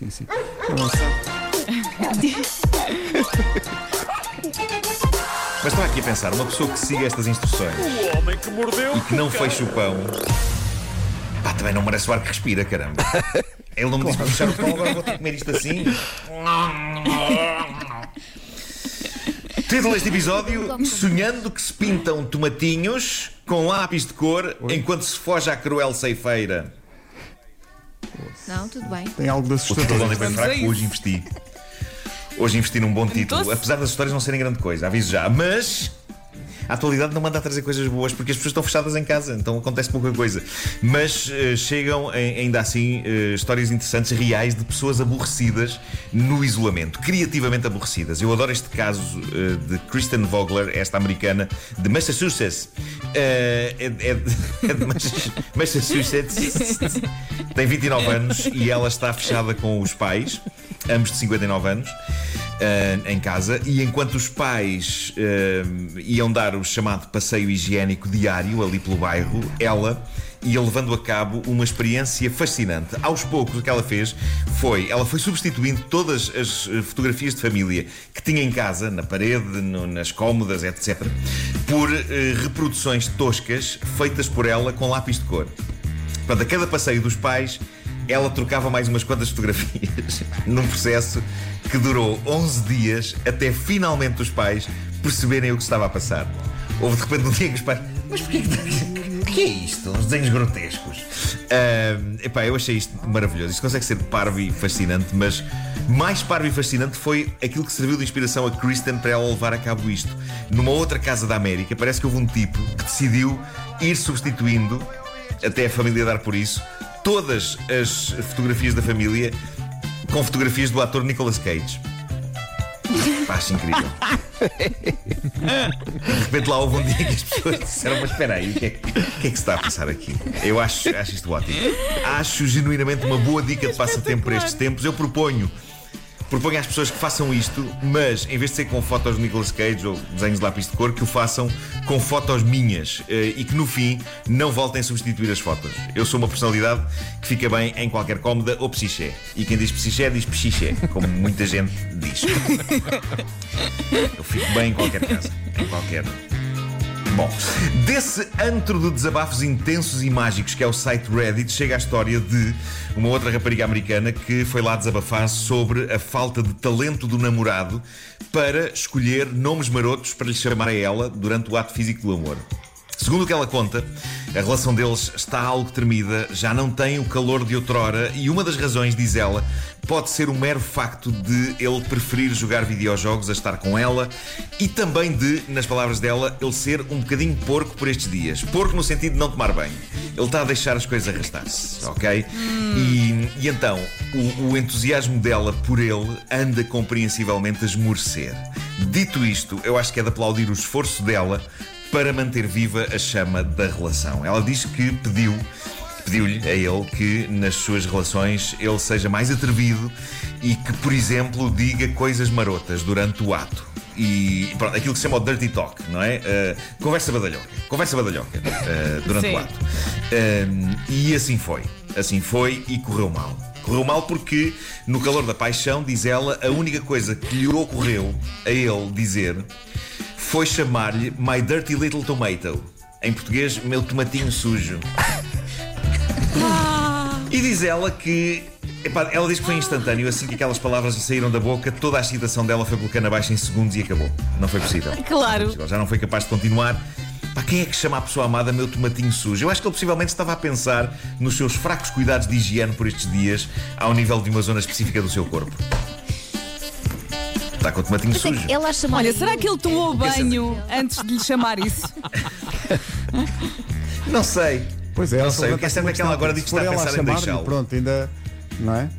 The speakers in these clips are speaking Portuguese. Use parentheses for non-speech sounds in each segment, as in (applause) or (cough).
Sim, sim. Mas estava aqui a pensar, uma pessoa que siga estas instruções O homem que mordeu e que não feche o pão, pá, também não merece o ar que respira, caramba. Ele não me disse para fechar o pão, agora vou ter que comer isto assim. Título deste episódio: Sonhando que se pintam tomatinhos com lápis de cor enquanto se foge à cruel ceifeira. Não, tudo bem. Tem algo de O título assustador. ontem foi Vamos a fraco, hoje investi. Hoje investi num bom título, apesar das histórias não serem grande coisa, aviso já. Mas a atualidade não manda a trazer coisas boas porque as pessoas estão fechadas em casa, então acontece pouca coisa. Mas eh, chegam ainda assim eh, histórias interessantes, reais, de pessoas aborrecidas no isolamento, criativamente aborrecidas. Eu adoro este caso eh, de Kristen Vogler, esta americana de Massachusetts. É, é- é de Mass- (laughs) Massachusetts. Tem 29 anos e ela está fechada com os pais, ambos de 59 anos, eh, em casa. E enquanto os pais eh, iam dar o chamado passeio higiênico diário ali pelo bairro, ela ia levando a cabo uma experiência fascinante. Aos poucos, o que ela fez foi, ela foi substituindo todas as eh, fotografias de família que tinha em casa, na parede, no- nas cómodas, etc., por eh, reproduções toscas feitas por ela com lápis de cor. Portanto, a cada passeio dos pais, ela trocava mais umas quantas fotografias (laughs) num processo que durou 11 dias até finalmente os pais perceberem o que estava a passar. Houve de repente um dia que os pais. Mas porquê que. O que é isto? Uns desenhos grotescos. Ahm, epá, eu achei isto maravilhoso. Isto consegue ser parvo e fascinante, mas mais parvo e fascinante foi aquilo que serviu de inspiração a Kristen para ela levar a cabo isto. Numa outra casa da América, parece que houve um tipo que decidiu ir substituindo até a família dar por isso, todas as fotografias da família com fotografias do ator Nicolas Cage. Pá, Acho incrível. De repente lá houve um dia que as pessoas disseram: Mas espera aí, o que, é, que é que se está a passar aqui? Eu acho, acho isto ótimo. Acho genuinamente uma boa dica de passatempo para estes tempos. Eu proponho. Proponho às pessoas que façam isto, mas em vez de ser com fotos de Nicolas Cage ou desenhos de lápis de cor, que o façam com fotos minhas eh, e que no fim não voltem a substituir as fotos. Eu sou uma personalidade que fica bem em qualquer cómoda ou psiché. E quem diz psiché diz psiché, como muita gente diz. (laughs) Eu fico bem em qualquer casa, em qualquer. Bom, desse antro de desabafos intensos e mágicos que é o site Reddit, chega a história de uma outra rapariga americana que foi lá desabafar sobre a falta de talento do namorado para escolher nomes marotos para lhe chamar a ela durante o ato físico do amor. Segundo o que ela conta, a relação deles está algo tremida, já não tem o calor de outrora e uma das razões, diz ela, pode ser o mero facto de ele preferir jogar videojogos a estar com ela e também de, nas palavras dela, ele ser um bocadinho porco por estes dias. Porco no sentido de não tomar banho. Ele está a deixar as coisas arrastar-se, ok? E, e então, o, o entusiasmo dela por ele anda compreensivelmente a esmorecer. Dito isto, eu acho que é de aplaudir o esforço dela para manter viva a chama da relação. Ela diz que pediu, pediu-lhe a ele que nas suas relações ele seja mais atrevido e que, por exemplo, diga coisas marotas durante o ato. E pronto, aquilo que se chama o dirty talk, não é? Uh, conversa badalhoca. Conversa badalhoca uh, durante Sim. o ato. Um, e assim foi. Assim foi e correu mal. Correu mal porque, no calor da paixão, diz ela, a única coisa que lhe ocorreu a ele dizer foi chamar-lhe My Dirty Little Tomato. Em português, meu tomatinho sujo. E diz ela que. epá, ela diz que foi instantâneo, assim que aquelas palavras lhe saíram da boca, toda a excitação dela foi pelo abaixo em segundos e acabou. Não foi possível. (laughs) Claro. Ela já não foi capaz de continuar. Pá, quem é que chama a pessoa amada meu tomatinho sujo? Eu acho que ele possivelmente estava a pensar nos seus fracos cuidados de higiene por estes dias, ao nível de uma zona específica do seu corpo. Está com o tomatinho sujo. Ela acha. Olha, será que ele tomou banho antes de lhe chamar isso? (laughs) Não sei. Pois é, Não sei, o que é certo é que ela agora diz que está a pensar em deixá-lo. Pronto, ainda. Não é?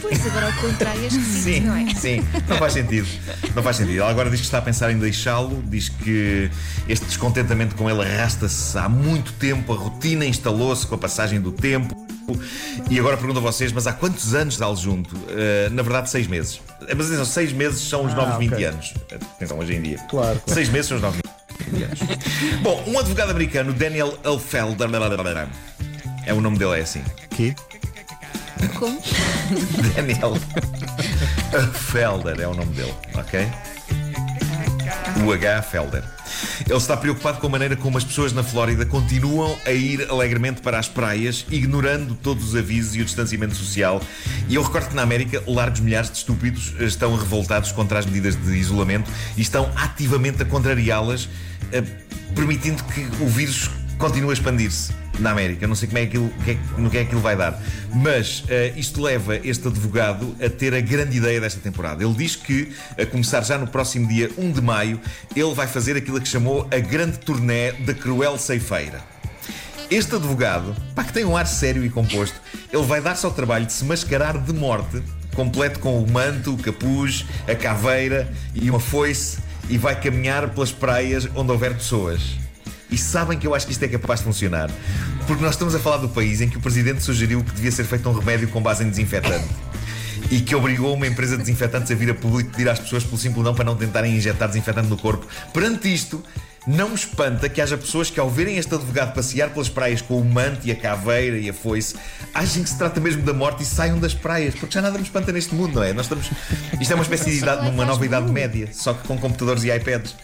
Pois, agora ao contrário, é esquisito, Sim, não é? sim, não faz sentido. Não faz sentido. Ela agora diz que está a pensar em deixá-lo, diz que este descontentamento com ele arrasta-se há muito tempo, a rotina instalou-se com a passagem do tempo. E agora pergunto a vocês, mas há quantos anos está-lo junto? Uh, na verdade, seis meses. Mas atenção, seis meses são os Ah, novos ok. 20 anos. Atenção, hoje em dia. Claro, claro. Seis meses são os novos 20 anos. (laughs) Bom, um advogado americano, Daniel Elfelder, é o nome dele, é assim. Que? Como? (laughs) Daniel Felder é o nome dele, ok? O H. Felder. Ele está preocupado com a maneira como as pessoas na Flórida continuam a ir alegremente para as praias, ignorando todos os avisos e o distanciamento social. E eu recordo que na América, largos milhares de estúpidos estão revoltados contra as medidas de isolamento e estão ativamente a contrariá-las, eh, permitindo que o vírus continue a expandir-se na América. Não sei como é aquilo, que é- no que é que aquilo vai dar. Mas eh, isto leva este advogado a ter a grande ideia desta temporada. Ele diz que, a começar já no próximo dia 1 de maio, ele vai fazer aquilo que chamou a grande turnê da Cruel Ceifeira. Este advogado, pá, que tem um ar sério e composto, ele vai dar-se ao trabalho de se mascarar de morte, completo com o manto, o capuz, a caveira e uma foice, e vai caminhar pelas praias onde houver pessoas. E sabem que eu acho que isto é capaz de funcionar. Porque nós estamos a falar do país em que o presidente sugeriu que devia ser feito um remédio com base em desinfetante. E que obrigou uma empresa de desinfetantes a vir a público pedir às pessoas pelo simples não para não tentarem injetar desinfetante no corpo. Perante isto, não me espanta que haja pessoas que, ao verem este advogado passear pelas praias com o manto e a caveira e a foice, achem que se trata mesmo da morte e saiam das praias, porque já nada me espanta neste mundo, não é? Nós estamos. Isto é uma espécie de idade, uma nova idade média, só que com computadores e iPads.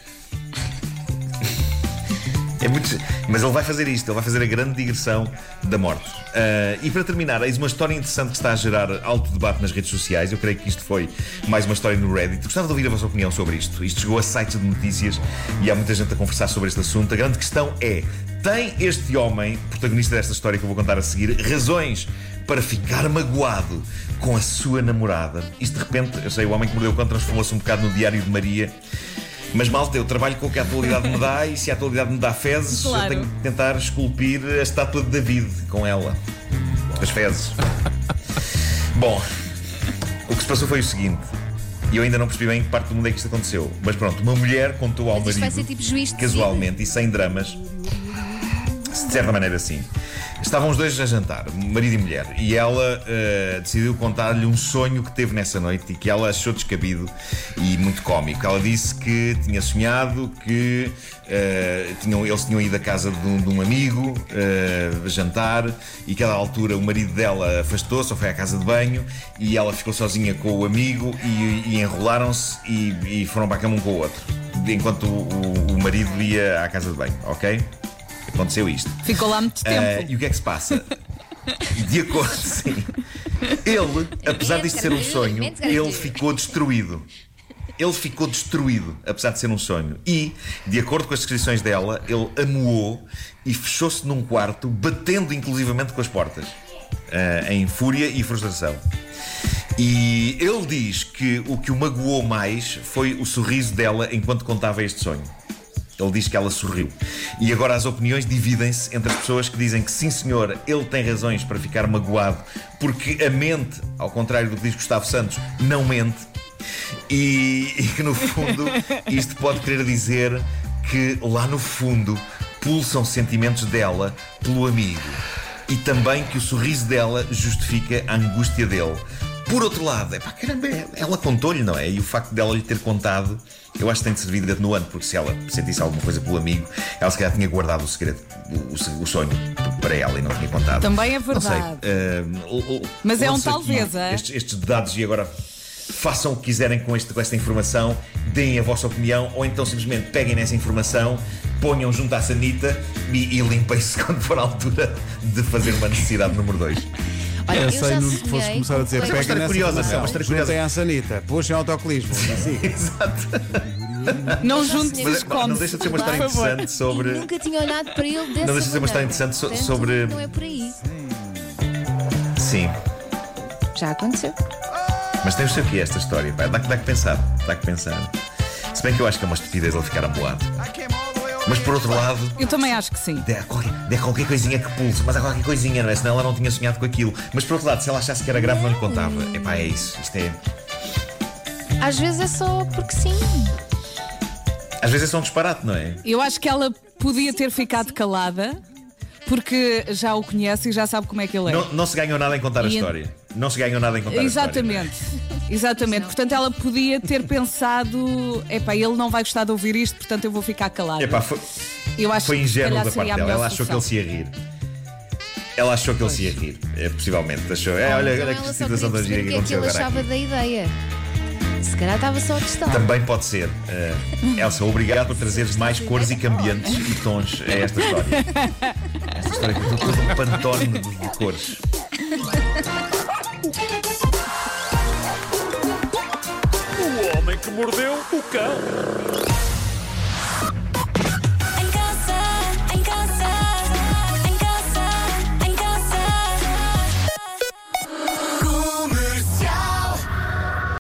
É muito... Mas ele vai fazer isto, ele vai fazer a grande digressão da morte. Ah, e para terminar, eis uma história interessante que está a gerar alto debate nas redes sociais. Eu creio que isto foi mais uma história no Reddit. Gostava de ouvir a vossa opinião sobre isto. Isto chegou a sites de notícias e há muita gente a conversar sobre este assunto. A grande questão é: tem este homem, protagonista desta história que eu vou contar a seguir, razões para ficar magoado com a sua namorada? Isto de repente, eu sei, o homem que mordeu o cão transformou-se um bocado no Diário de Maria. Mas malta, eu trabalho com o que a atualidade me dá e se a atualidade me dá fezes, Claro. eu tenho que tentar esculpir a estátua de David com ela. As fezes. Bom, o que se passou foi o seguinte. E eu ainda não percebi bem em que parte do mundo é que isto aconteceu. Mas pronto, uma mulher contou ao marido, tipo casualmente e sem dramas, de certa maneira sim. Estavam os dois a jantar, marido e mulher, e ela eh, decidiu contar-lhe um sonho que teve nessa noite e que ela achou descabido e muito cómico. Ela disse que tinha sonhado que eh, tinham, eles tinham ido à casa de um, de um amigo eh, jantar e que a altura o marido dela afastou-se ou foi à casa de banho e ela ficou sozinha com o amigo e, e enrolaram-se e, e foram para a cama um com o outro, enquanto o, o- o marido ia à casa de banho, ok? Aconteceu isto. Ficou lá muito tempo. e o que é que se passa? (laughs) De acordo, sim. Ele, apesar disto ser um sonho, ele ficou destruído. Ele ficou destruído, apesar de ser um sonho. E, de acordo com as descrições dela, ele amuou e fechou-se num quarto, batendo inclusivamente com as portas, ah, em fúria e frustração. E ele diz que o que o magoou mais foi o sorriso dela enquanto contava este sonho. Ele diz que ela sorriu. E agora as opiniões dividem-se entre as pessoas que dizem que sim, senhor, ele tem razões para ficar magoado, porque a mente, ao contrário do que diz Gustavo Santos, não mente. E, e que no fundo (laughs) isto pode querer dizer que lá no fundo pulsam sentimentos dela pelo amigo. E também que o sorriso dela justifica a angústia dele. Por outro lado, é pá, caramba, ela contou-lhe, não é? E o facto dela lhe ter contado, eu acho que tem de servir de atenuante, porque se ela sentisse alguma coisa pelo amigo, ela se calhar tinha guardado o segredo, o, o- sonho para ela e não tinha contado. Também é Não sei. verdade. o- o- Mas é um talvez, é? Estes, estes dados e agora façam o que quiserem com, este, com esta informação, deem a vossa opinião ou então simplesmente peguem nessa informação, ponham junto à sanita e, e limpem-se (laughs) quando for a altura de fazer uma necessidade número 2. Olha, Eu eu, sei, já Nuno, que fosse começar a dizer pega nessa curiosa, informação, é uma história curiosa. Juntem à sanita, puxem autocolismo. (laughs) Assim. Não já juntes os Mas, não cones. deixa de ser uma história interessante sobre. E nunca tinha olhado para ele dessa Não deixa de ser uma história interessante so- sobre- Não é por aí. Sim. Já aconteceu. Mas tem o seu que esta história, pá. Dá, que- dá que pensar. Dá que pensar. Se bem que eu acho que é uma estupidez ele ficar amoado. Mas por outro lado, Eu também acho que sim. der qualquer, der qualquer coisinha que pulse, mas há qualquer coisinha, não é? Senão ela não tinha sonhado com aquilo. Mas por outro lado, se ela achasse que era grave, não lhe contava. Epá, é isso. Isto é. Às vezes é só porque sim. Às vezes é só um disparate, não é? Eu acho que ela podia ter ficado calada porque já o conhece e já sabe como é que ele é. Não, não se ganhou nada em contar a E- história. Não se ganhou nada em contar a história. Exatamente. Exatamente. Portanto, ela podia ter pensado: epá, ele não vai gostar de ouvir isto, portanto eu vou ficar calada. Epá, foi, eu acho foi ingênuo da parte dela. Ela achou que ele se ia rir. Ela achou que ele se ia rir, é, possivelmente. Achou, é, olha, Então olha que situação da gira que o que é aconteceu ele agora achava aqui. da ideia. Se calhar estava só a testar. Também pode ser. Eh, Elsa, obrigado por trazeres mais cores e cambiantes e tons a esta história. (laughs) Esta história que é todo um pantone de, de cores. Mordeu o cão.